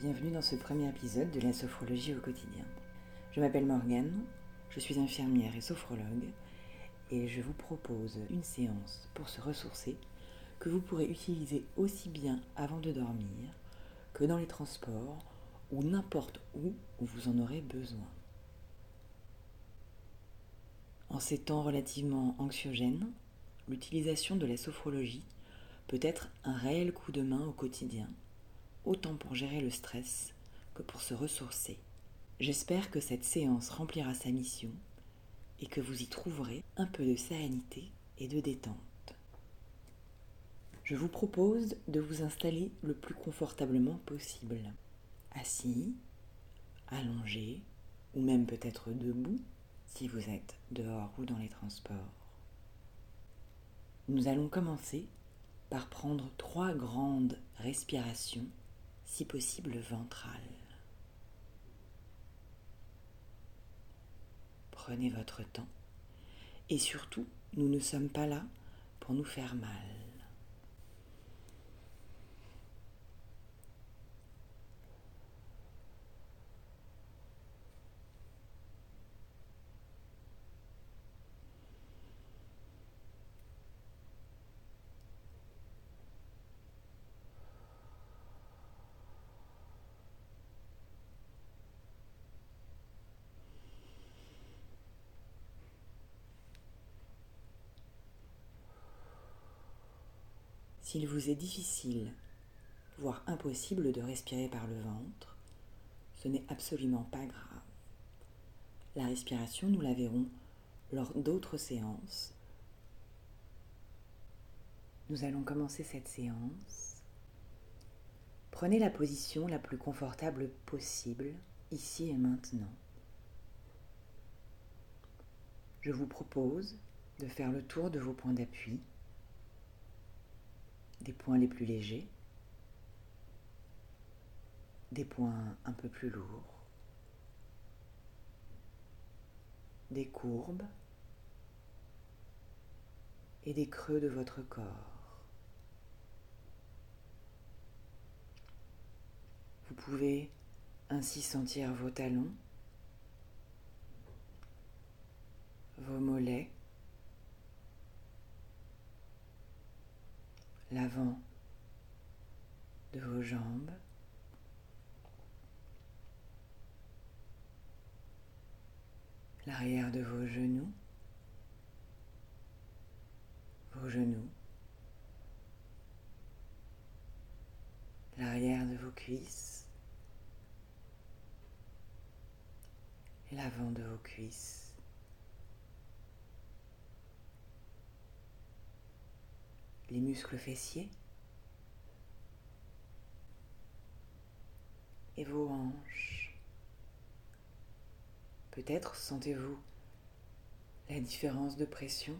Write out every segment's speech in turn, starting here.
Bienvenue dans ce premier épisode de la sophrologie au quotidien. Je m'appelle Morgane, je suis infirmière et sophrologue et je vous propose une séance pour se ressourcer que vous pourrez utiliser aussi bien avant de dormir que dans les transports ou n'importe où où vous en aurez besoin. En ces temps relativement anxiogènes, l'utilisation de la sophrologie peut être un réel coup de main au quotidien, autant pour gérer le stress que pour se ressourcer. J'espère que cette séance remplira sa mission et que vous y trouverez un peu de sérénité et de détente. Je vous propose de vous installer le plus confortablement possible, assis, allongé ou même peut-être debout si vous êtes dehors ou dans les transports. Nous allons commencer par prendre trois grandes respirations, si possible ventrales. Prenez votre temps et surtout, nous ne sommes pas là pour nous faire mal. S'il vous est difficile, voire impossible de respirer par le ventre, ce n'est absolument pas grave. La respiration, nous la verrons lors d'autres séances. Nous allons commencer cette séance. Prenez la position la plus confortable possible, ici et maintenant. Je vous propose de faire le tour de vos points d'appui des points les plus légers, des points un peu plus lourds, des courbes et des creux de votre corps. Vous pouvez ainsi sentir vos talons, vos mollets, l'avant de vos jambes. L'arrière de vos genoux, vos genoux, l'arrière de vos cuisses, l'avant de vos cuisses. Les muscles fessiers et vos hanches. Peut-être sentez-vous la différence de pression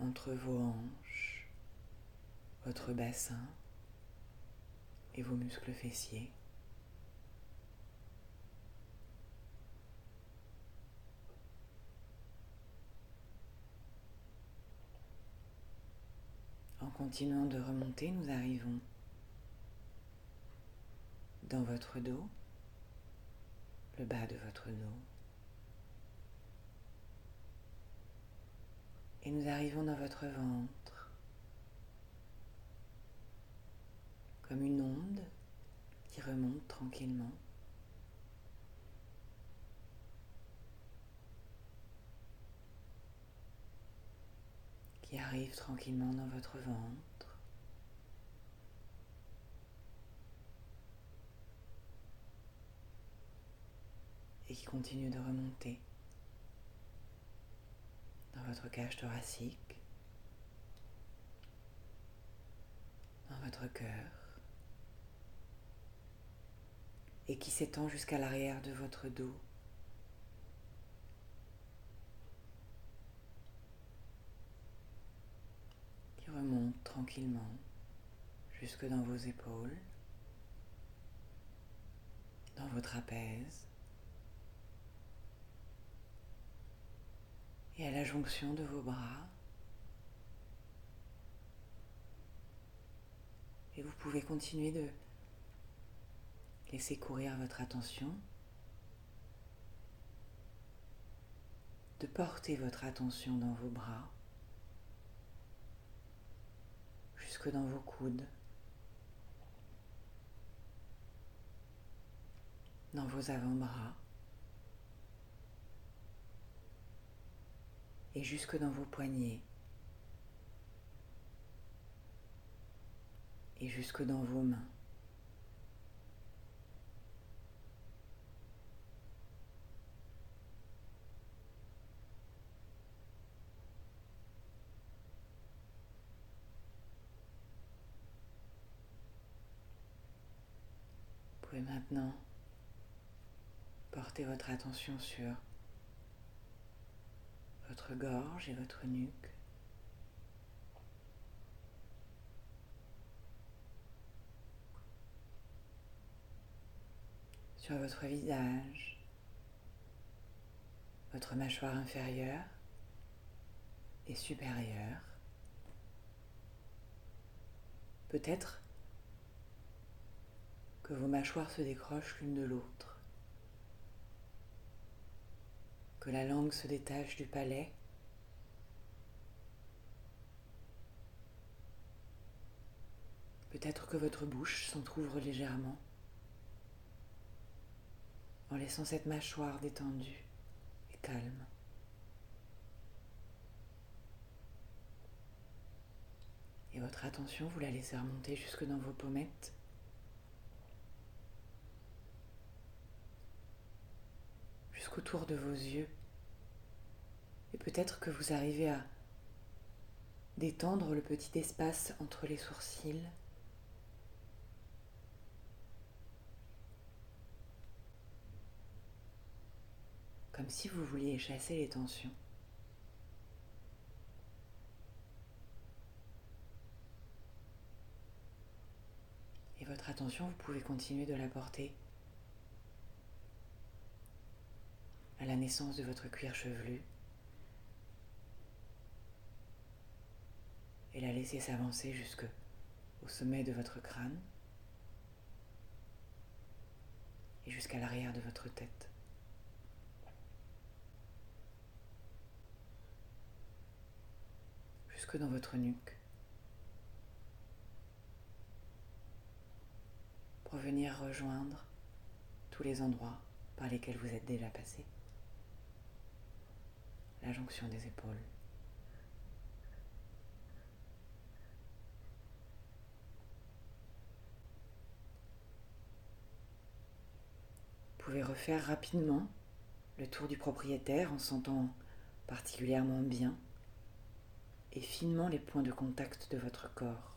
entre vos hanches, votre bassin et vos muscles fessiers. En continuant de remonter, nous arrivons dans votre dos, le bas de votre dos. Et nous arrivons dans votre ventre, comme une onde qui remonte tranquillement. Arrive tranquillement dans votre ventre. Et qui continue de remonter dans votre cage thoracique, dans votre cœur, et qui s'étend jusqu'à l'arrière de votre dos. Remonte tranquillement jusque dans vos épaules, dans vos trapèzes et à la jonction de vos bras. Et vous pouvez continuer de laisser courir votre attention, de porter votre attention dans vos bras, jusque dans vos coudes, dans vos avant-bras et jusque dans vos poignets. et jusque dans vos mains. Vous pouvez maintenant porter votre attention sur votre gorge et votre nuque. sur votre visage, votre mâchoire inférieure et supérieure. Peut-être que vos mâchoires se décrochent l'une de l'autre, que la langue se détache du palais. Peut-être que votre bouche s'entr'ouvre légèrement en laissant cette mâchoire détendue et calme. Et votre attention, vous la laissez remonter jusque dans vos pommettes. Jusqu'autour de vos yeux. Et peut-être que vous arrivez à détendre le petit espace entre les sourcils comme si vous vouliez chasser les tensions. Et votre attention, vous pouvez continuer de la porter à la naissance de votre cuir chevelu et la laisser s'avancer jusque au sommet de votre crâne et jusqu'à l'arrière de votre tête. dans votre nuque pour venir rejoindre tous les endroits par lesquels vous êtes déjà passé. La jonction des épaules. Vous pouvez refaire rapidement le tour du propriétaire en sentant particulièrement bien et finement les points de contact de votre corps.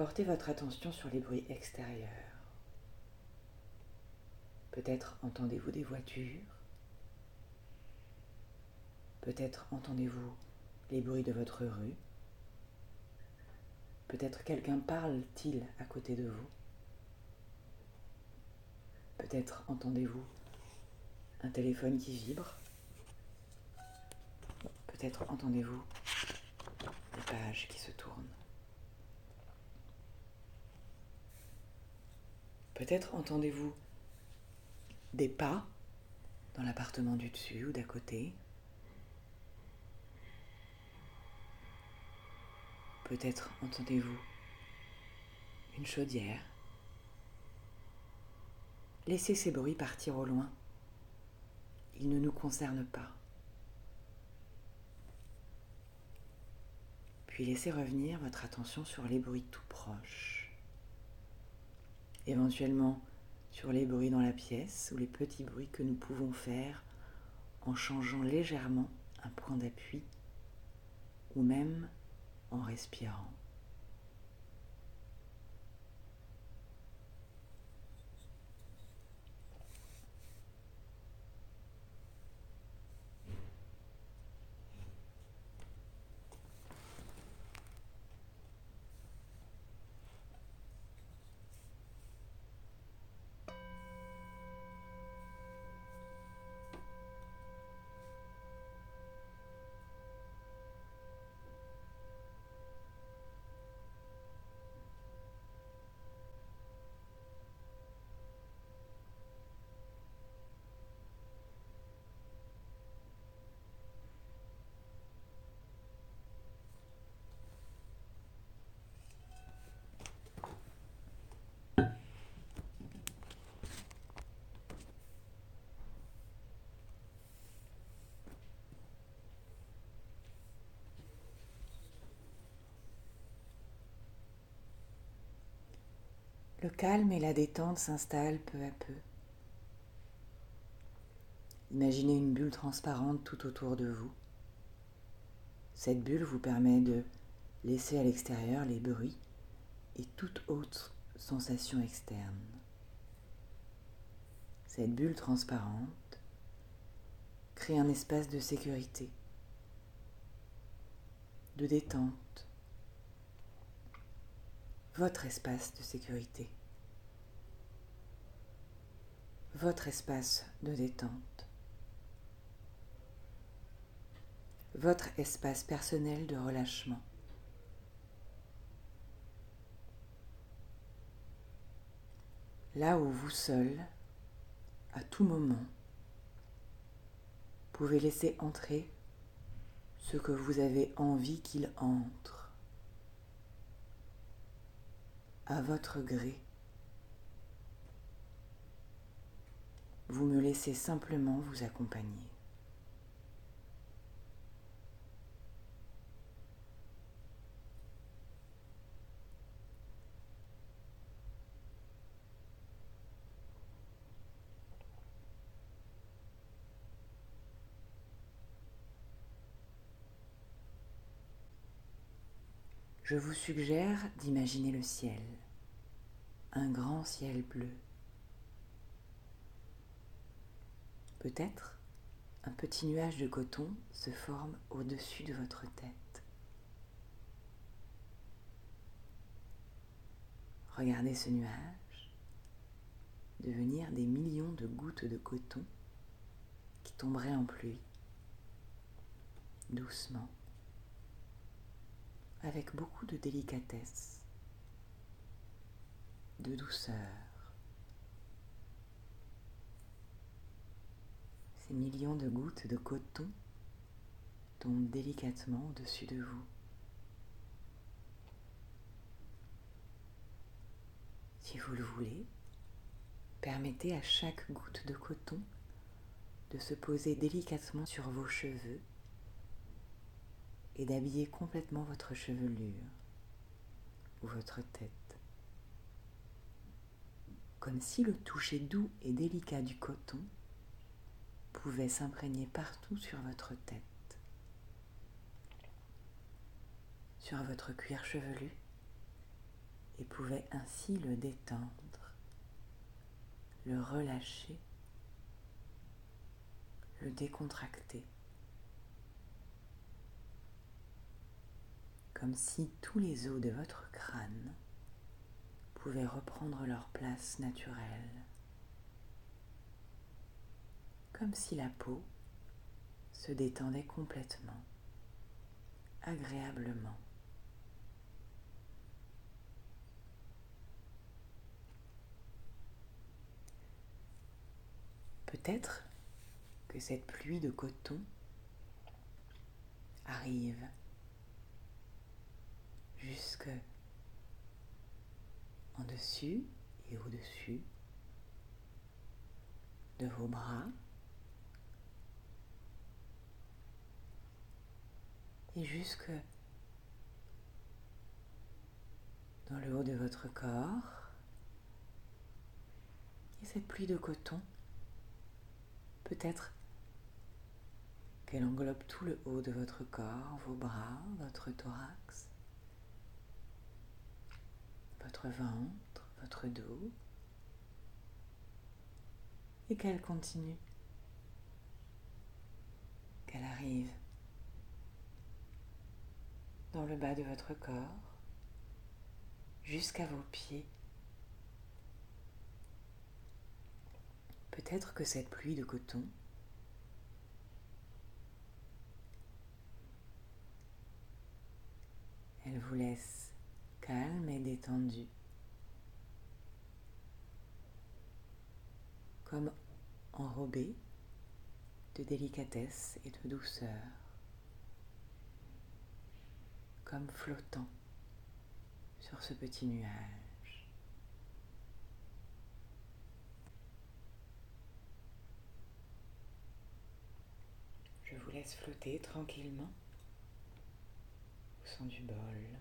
Portez votre attention sur les bruits extérieurs. Peut-être entendez-vous des voitures. Peut-être entendez-vous les bruits de votre rue. Peut-être quelqu'un parle-t-il à côté de vous. Peut-être entendez-vous un téléphone qui vibre. Peut-être entendez-vous des pages qui se tournent. Peut-être entendez-vous des pas dans l'appartement du dessus ou d'à côté. Peut-être entendez-vous une chaudière. Laissez ces bruits partir au loin. Ils ne nous concernent pas. Puis laissez revenir votre attention sur les bruits tout proches éventuellement sur les bruits dans la pièce ou les petits bruits que nous pouvons faire en changeant légèrement un point d'appui ou même en respirant. Le calme et la détente s'installent peu à peu. Imaginez une bulle transparente tout autour de vous. Cette bulle vous permet de laisser à l'extérieur les bruits et toute autre sensation externe. Cette bulle transparente crée un espace de sécurité, de détente, votre espace de sécurité, votre espace de détente, votre espace personnel de relâchement. Là où vous seul, à tout moment, pouvez laisser entrer ce que vous avez envie qu'il entre. À votre gré. Vous me laissez simplement vous accompagner. Je vous suggère d'imaginer le ciel, un grand ciel bleu. Peut-être un petit nuage de coton se forme au-dessus de votre tête. Regardez ce nuage devenir des millions de gouttes de coton qui tomberaient en pluie, doucement avec beaucoup de délicatesse, de douceur. Ces millions de gouttes de coton tombent délicatement au-dessus de vous. Si vous le voulez, permettez à chaque goutte de coton de se poser délicatement sur vos cheveux et d'habiller complètement votre chevelure ou votre tête. Comme si le toucher doux et délicat du coton pouvait s'imprégner partout sur votre tête, sur votre cuir chevelu et pouvait ainsi le détendre, le relâcher, le décontracter. comme si tous les os de votre crâne pouvaient reprendre leur place naturelle, comme si la peau se détendait complètement, agréablement. Peut-être que cette pluie de coton arrive jusque dessus et au-dessus de vos bras et jusque dans le haut de votre corps. Et cette pluie de coton, peut-être qu'elle englobe tout le haut de votre corps, vos bras, votre thorax, votre ventre, votre dos, et qu'elle continue, qu'elle arrive dans le bas de votre corps, jusqu'à vos pieds. Peut-être que cette pluie de coton elle vous laisse calme et détendu, comme enrobé de délicatesse et de douceur, comme flottant sur ce petit nuage. Je vous laisse flotter tranquillement au son du bol.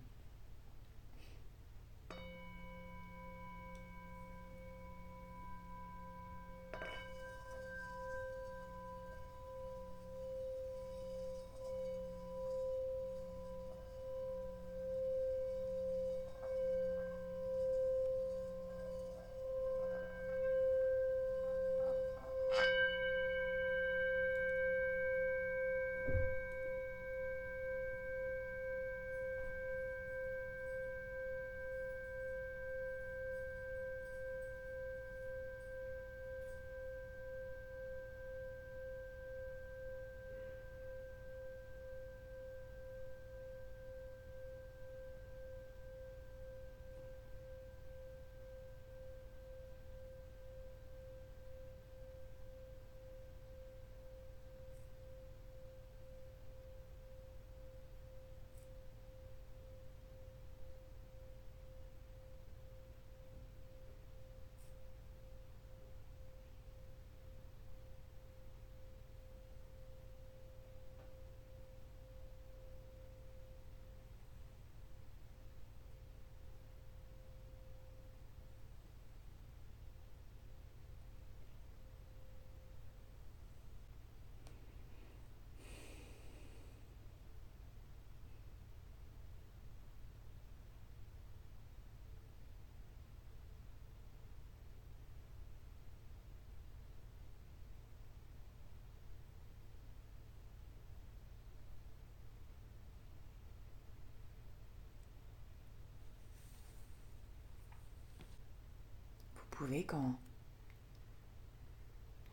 Pouvez, quand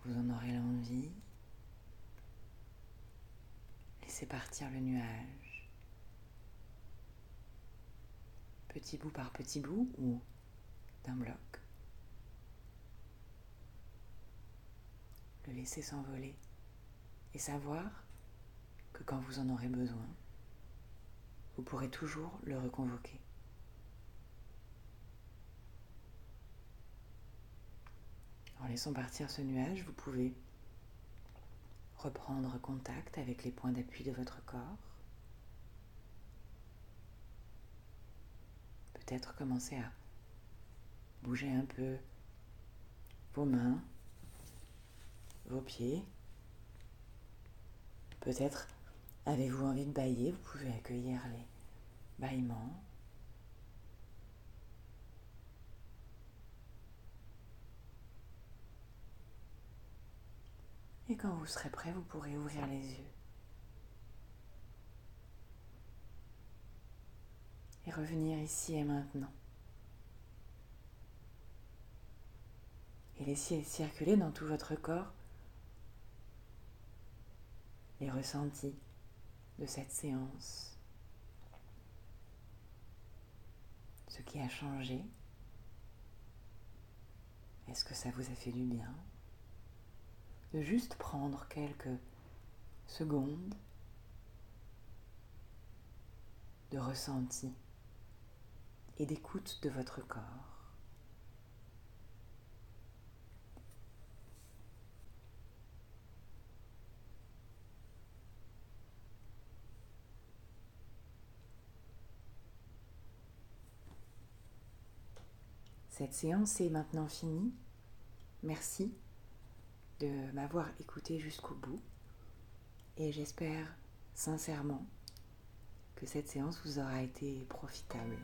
vous en aurez l'envie, laisser partir le nuage, petit bout par petit bout ou d'un bloc. Le laisser s'envoler et savoir que quand vous en aurez besoin, vous pourrez toujours le reconvoquer. En laissant partir ce nuage, vous pouvez reprendre contact avec les points d'appui de votre corps. Peut-être commencer à bouger un peu vos mains, vos pieds. Peut-être avez-vous envie de bailler, vous pouvez accueillir les bâillements. Et quand vous serez prêt, vous pourrez ouvrir les yeux. Et revenir ici et maintenant. Et laisser circuler dans tout votre corps les ressentis de cette séance. Ce qui a changé. Est-ce que ça vous a fait du bien? De juste prendre quelques secondes de ressenti et d'écoute de votre corps. Cette séance est maintenant finie. Merci de m'avoir écouté jusqu'au bout et j'espère sincèrement que cette séance vous aura été profitable.